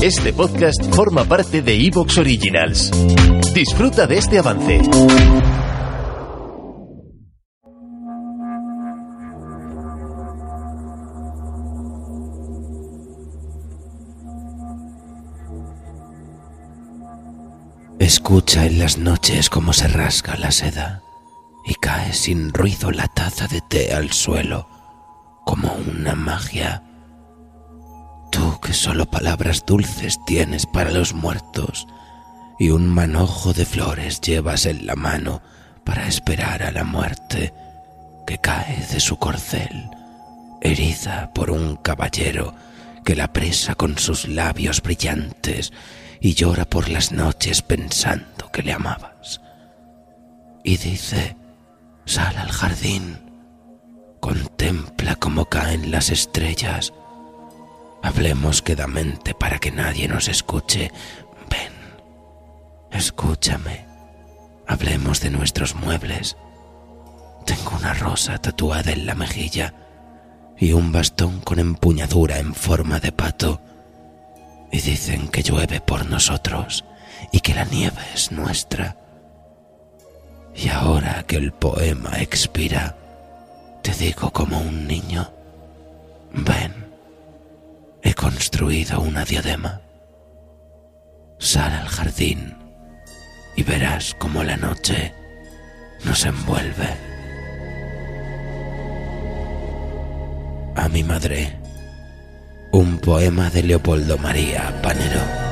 Este podcast forma parte de Evox Originals. Disfruta de este avance. Escucha en las noches cómo se rasga la seda y cae sin ruido la taza de té al suelo, como una magia Que solo palabras dulces tienes para los muertos y un manojo de flores llevas en la mano para esperar a la muerte que cae de su corcel, herida por un caballero que la presa con sus labios brillantes y llora por las noches pensando que le amabas. Y dice, sal al jardín, contempla cómo caen las estrellas, Hablemos quedamente para que nadie nos escuche. Ven, escúchame. Hablemos de nuestros muebles. Tengo una rosa tatuada en la mejilla y un bastón con empuñadura en forma de pato. Y dicen que llueve por nosotros y que la nieve es nuestra. Y ahora que el poema expira, te digo como un niño, ven he construido una diadema. Sal al jardín y verás cómo la noche nos envuelve. A mi madre, un poema de Leopoldo María Panero.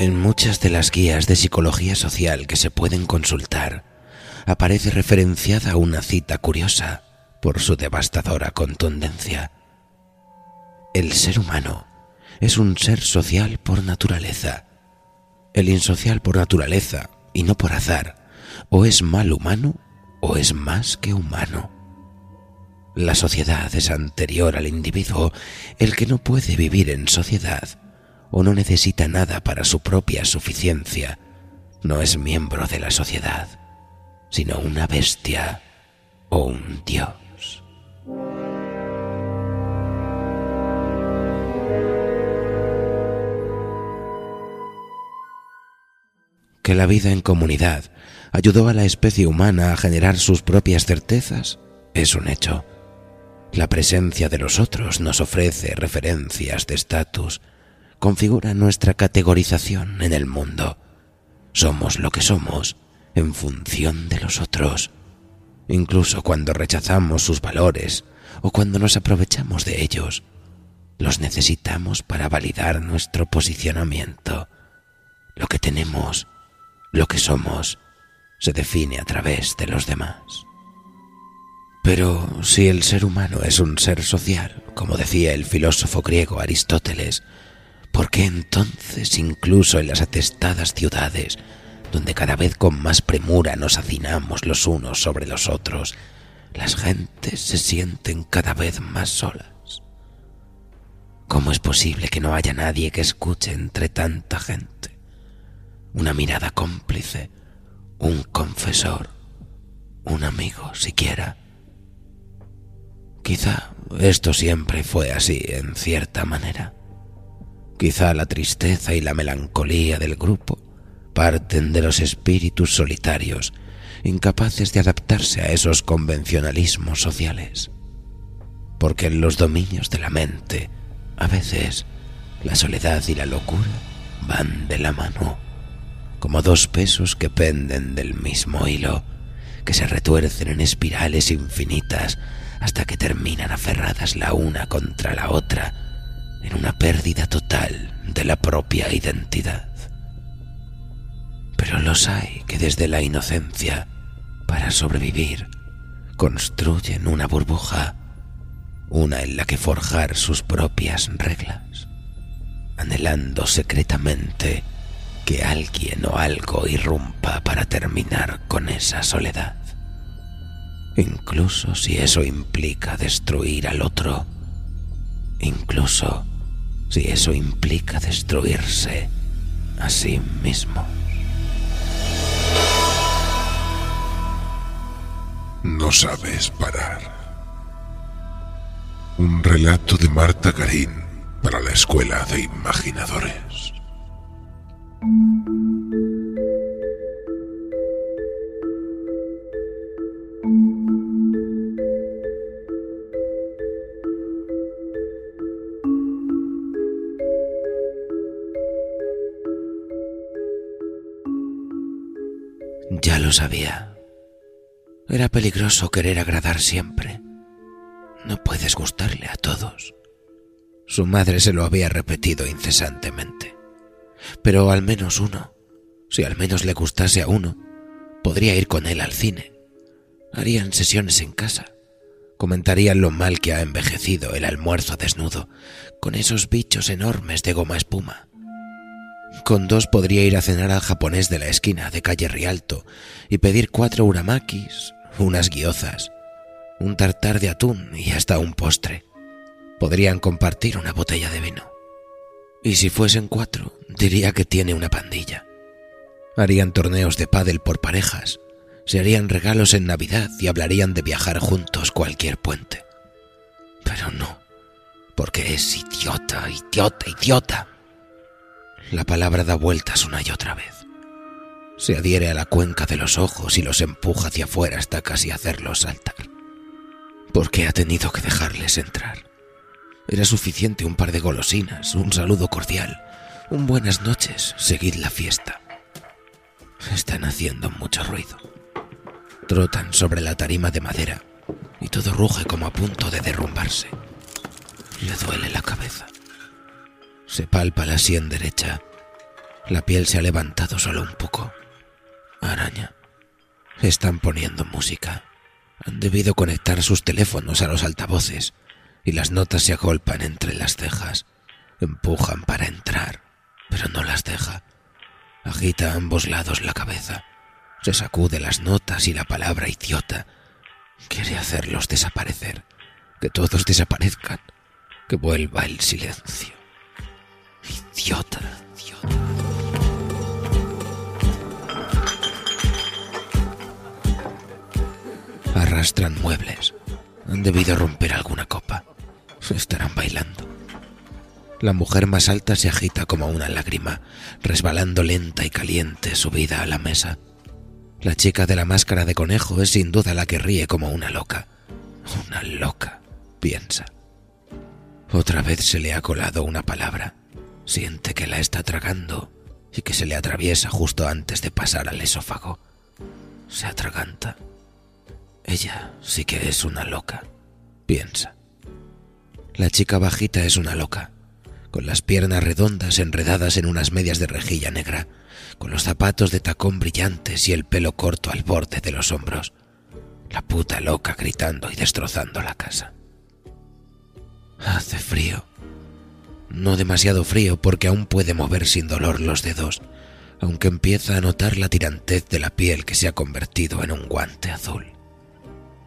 En muchas de las guías de psicología social que se pueden consultar, aparece referenciada una cita curiosa por su devastadora contundencia. El ser humano es un ser social por naturaleza. El insocial por naturaleza y no por azar, o es mal humano o es más que humano. La sociedad es anterior al individuo, el que no puede vivir en sociedad o no necesita nada para su propia suficiencia, no es miembro de la sociedad, sino una bestia o un dios. Que la vida en comunidad ayudó a la especie humana a generar sus propias certezas es un hecho. La presencia de los otros nos ofrece referencias de estatus, configura nuestra categorización en el mundo. Somos lo que somos en función de los otros, incluso cuando rechazamos sus valores o cuando nos aprovechamos de ellos. Los necesitamos para validar nuestro posicionamiento. Lo que tenemos, lo que somos, se define a través de los demás. Pero si el ser humano es un ser social, como decía el filósofo griego Aristóteles, ¿Por qué entonces incluso en las atestadas ciudades, donde cada vez con más premura nos hacinamos los unos sobre los otros, las gentes se sienten cada vez más solas? ¿Cómo es posible que no haya nadie que escuche entre tanta gente? Una mirada cómplice, un confesor, un amigo siquiera. Quizá esto siempre fue así en cierta manera. Quizá la tristeza y la melancolía del grupo parten de los espíritus solitarios, incapaces de adaptarse a esos convencionalismos sociales. Porque en los dominios de la mente, a veces, la soledad y la locura van de la mano, como dos pesos que penden del mismo hilo, que se retuercen en espirales infinitas hasta que terminan aferradas la una contra la otra en una pérdida total de la propia identidad. Pero los hay que desde la inocencia, para sobrevivir, construyen una burbuja, una en la que forjar sus propias reglas, anhelando secretamente que alguien o algo irrumpa para terminar con esa soledad. Incluso si eso implica destruir al otro. Incluso si eso implica destruirse a sí mismo. No sabes parar. Un relato de Marta Garín para la Escuela de Imaginadores. Lo sabía. Era peligroso querer agradar siempre. No puedes gustarle a todos. Su madre se lo había repetido incesantemente. Pero al menos uno, si al menos le gustase a uno, podría ir con él al cine. Harían sesiones en casa. Comentarían lo mal que ha envejecido el almuerzo desnudo, con esos bichos enormes de goma espuma. Con dos podría ir a cenar al japonés de la esquina de calle Rialto y pedir cuatro uramakis, unas guiozas, un tartar de atún y hasta un postre. Podrían compartir una botella de vino. Y si fuesen cuatro, diría que tiene una pandilla. Harían torneos de pádel por parejas, se harían regalos en Navidad y hablarían de viajar juntos cualquier puente. Pero no, porque es idiota, idiota, idiota. La palabra da vueltas una y otra vez. Se adhiere a la cuenca de los ojos y los empuja hacia afuera hasta casi hacerlos saltar. ¿Por qué ha tenido que dejarles entrar? Era suficiente un par de golosinas, un saludo cordial, un buenas noches, seguid la fiesta. Están haciendo mucho ruido. Trotan sobre la tarima de madera y todo ruge como a punto de derrumbarse. Le duele la cabeza. Se palpa la sien derecha. La piel se ha levantado solo un poco. Araña. Están poniendo música. Han debido conectar sus teléfonos a los altavoces y las notas se agolpan entre las cejas. Empujan para entrar, pero no las deja. Agita a ambos lados la cabeza. Se sacude las notas y la palabra idiota. Quiere hacerlos desaparecer. Que todos desaparezcan. Que vuelva el silencio. Idiota. Arrastran muebles. Han debido romper alguna copa. Se estarán bailando. La mujer más alta se agita como una lágrima, resbalando lenta y caliente subida a la mesa. La chica de la máscara de conejo es sin duda la que ríe como una loca. Una loca, piensa. Otra vez se le ha colado una palabra. Siente que la está tragando y que se le atraviesa justo antes de pasar al esófago. Se atraganta. Ella sí que es una loca, piensa. La chica bajita es una loca, con las piernas redondas enredadas en unas medias de rejilla negra, con los zapatos de tacón brillantes y el pelo corto al borde de los hombros. La puta loca gritando y destrozando la casa. Hace frío. No demasiado frío porque aún puede mover sin dolor los dedos, aunque empieza a notar la tirantez de la piel que se ha convertido en un guante azul.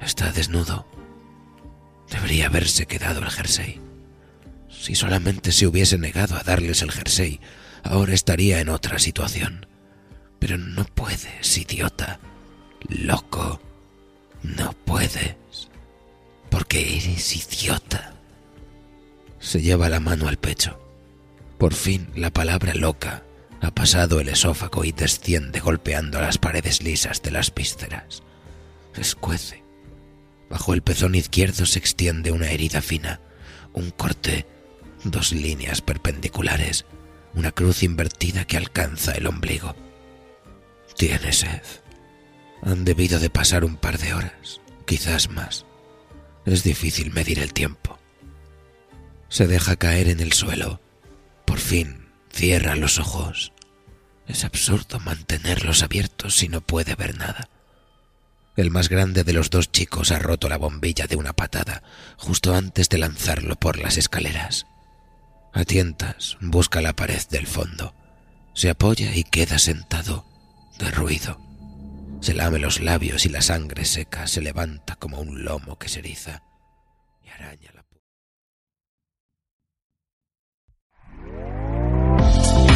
Está desnudo. Debería haberse quedado el jersey. Si solamente se hubiese negado a darles el jersey, ahora estaría en otra situación. Pero no puedes, idiota. Loco. No puedes. Porque eres idiota. Se lleva la mano al pecho. Por fin la palabra loca ha pasado el esófago y desciende golpeando las paredes lisas de las vísceras. Escuece. Bajo el pezón izquierdo se extiende una herida fina, un corte, dos líneas perpendiculares, una cruz invertida que alcanza el ombligo. Tiene sed. Han debido de pasar un par de horas, quizás más. Es difícil medir el tiempo. Se deja caer en el suelo. Por fin cierra los ojos. Es absurdo mantenerlos abiertos si no puede ver nada. El más grande de los dos chicos ha roto la bombilla de una patada justo antes de lanzarlo por las escaleras. A tientas busca la pared del fondo. Se apoya y queda sentado, derruido. Se lame los labios y la sangre seca se levanta como un lomo que se eriza y araña